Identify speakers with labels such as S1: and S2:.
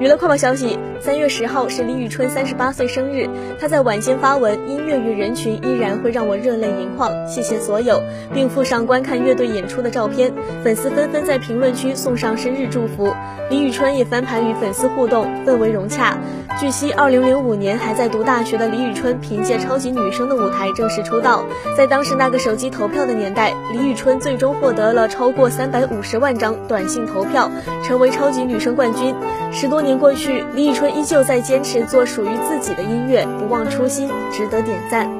S1: 娱乐快报消息：三月十号是李宇春三十八岁生日，她在晚间发文：“音乐与人群依然会让我热泪盈眶，谢谢所有，并附上观看乐队演出的照片。粉丝纷纷在评论区送上生日祝福。李宇春也翻盘与粉丝互动，氛围融洽。据悉，二零零五年还在读大学的李宇春凭借《超级女声》的舞台正式出道。在当时那个手机投票的年代，李宇春最终获得了超过三百五十万张短信投票，成为超级女声冠军。十多年过去，李宇春依旧在坚持做属于自己的音乐，不忘初心，值得点赞。